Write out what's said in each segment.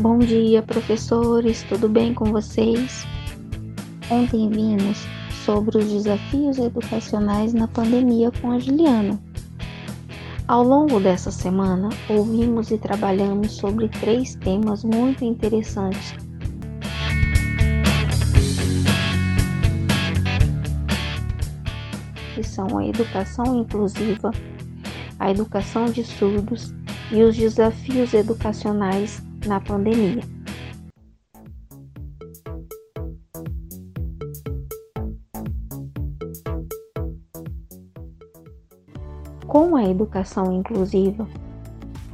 Bom dia, professores, tudo bem com vocês? Ontem vimos sobre os desafios educacionais na pandemia com a Juliana. Ao longo dessa semana, ouvimos e trabalhamos sobre três temas muito interessantes. Que são a educação inclusiva, a educação de surdos e os desafios educacionais na pandemia. Com a educação inclusiva,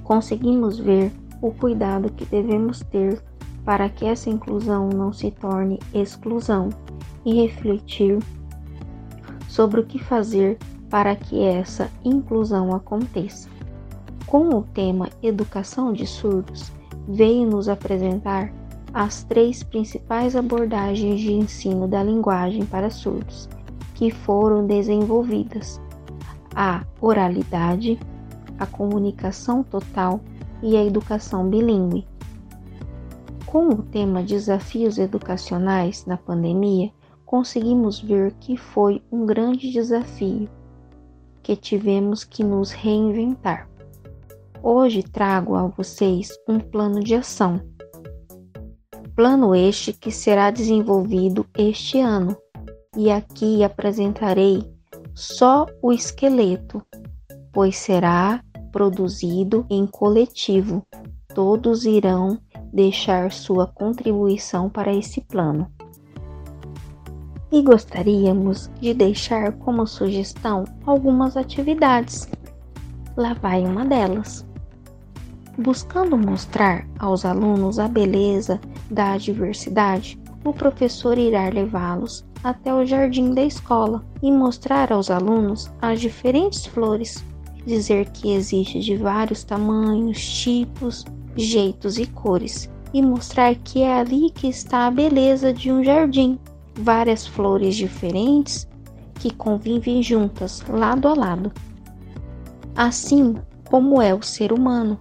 conseguimos ver o cuidado que devemos ter para que essa inclusão não se torne exclusão e refletir sobre o que fazer para que essa inclusão aconteça. Com o tema Educação de Surdos, veio nos apresentar as três principais abordagens de ensino da linguagem para surdos que foram desenvolvidas: a oralidade, a comunicação total e a educação bilíngue. Com o tema Desafios Educacionais na Pandemia, conseguimos ver que foi um grande desafio que tivemos que nos reinventar. Hoje trago a vocês um plano de ação. Plano este que será desenvolvido este ano, e aqui apresentarei só o esqueleto, pois será produzido em coletivo. Todos irão deixar sua contribuição para esse plano. E gostaríamos de deixar como sugestão algumas atividades. Lá vai uma delas buscando mostrar aos alunos a beleza da diversidade, o professor irá levá-los até o jardim da escola e mostrar aos alunos as diferentes flores, dizer que existe de vários tamanhos, tipos, jeitos e cores, e mostrar que é ali que está a beleza de um jardim, várias flores diferentes que convivem juntas, lado a lado. Assim como é o ser humano,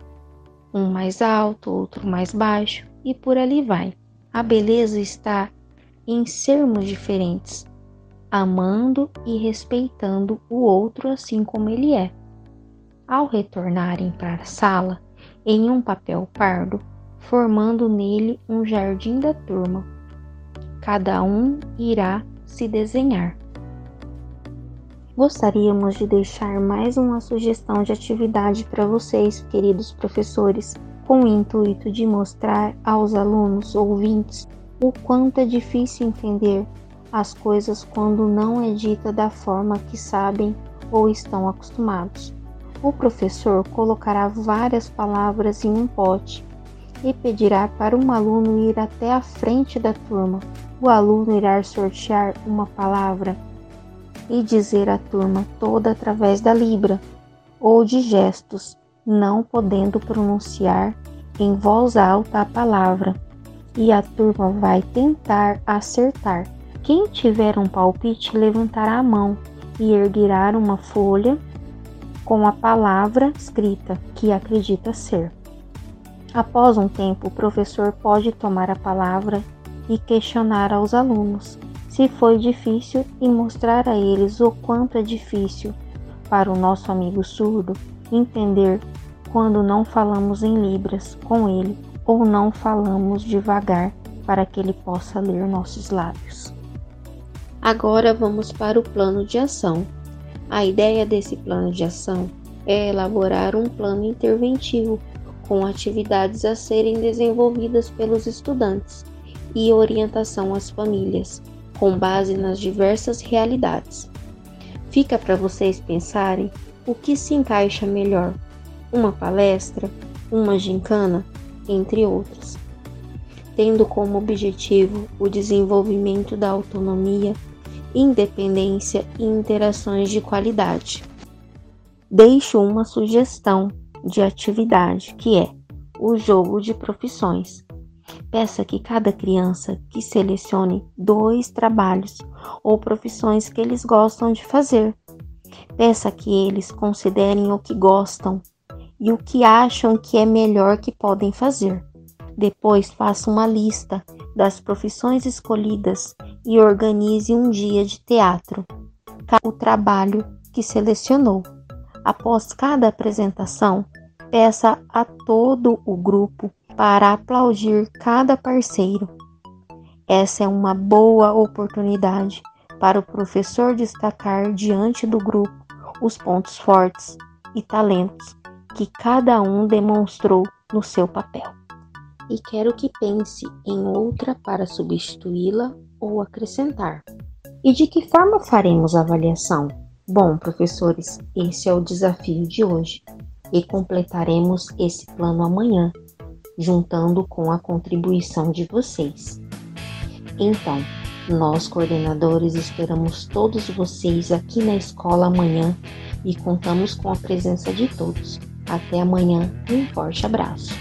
um mais alto, outro mais baixo e por ali vai. A beleza está em sermos diferentes, amando e respeitando o outro assim como ele é. Ao retornarem para a sala, em um papel pardo, formando nele um jardim da turma, cada um irá se desenhar. Gostaríamos de deixar mais uma sugestão de atividade para vocês, queridos professores, com o intuito de mostrar aos alunos ouvintes o quanto é difícil entender as coisas quando não é dita da forma que sabem ou estão acostumados. O professor colocará várias palavras em um pote e pedirá para um aluno ir até a frente da turma. O aluno irá sortear uma palavra e dizer à turma toda através da Libra ou de gestos, não podendo pronunciar em voz alta a palavra, e a turma vai tentar acertar. Quem tiver um palpite levantará a mão e erguerá uma folha com a palavra escrita que acredita ser. Após um tempo, o professor pode tomar a palavra e questionar aos alunos se foi difícil e mostrar a eles o quanto é difícil para o nosso amigo surdo entender quando não falamos em libras com ele ou não falamos devagar para que ele possa ler nossos lábios. Agora vamos para o plano de ação. A ideia desse plano de ação é elaborar um plano interventivo com atividades a serem desenvolvidas pelos estudantes e orientação às famílias com base nas diversas realidades. Fica para vocês pensarem o que se encaixa melhor: uma palestra, uma gincana, entre outras, tendo como objetivo o desenvolvimento da autonomia, independência e interações de qualidade. Deixo uma sugestão de atividade que é o jogo de profissões Peça que cada criança que selecione dois trabalhos ou profissões que eles gostam de fazer. Peça que eles considerem o que gostam e o que acham que é melhor que podem fazer. Depois faça uma lista das profissões escolhidas e organize um dia de teatro, o trabalho que selecionou. Após cada apresentação, peça a todo o grupo para aplaudir cada parceiro. Essa é uma boa oportunidade para o professor destacar diante do grupo os pontos fortes e talentos que cada um demonstrou no seu papel e quero que pense em outra para substituí-la ou acrescentar. E de que forma faremos a avaliação? Bom, professores, esse é o desafio de hoje e completaremos esse plano amanhã, juntando com a contribuição de vocês. Então, nós coordenadores esperamos todos vocês aqui na escola amanhã e contamos com a presença de todos. Até amanhã, um forte abraço.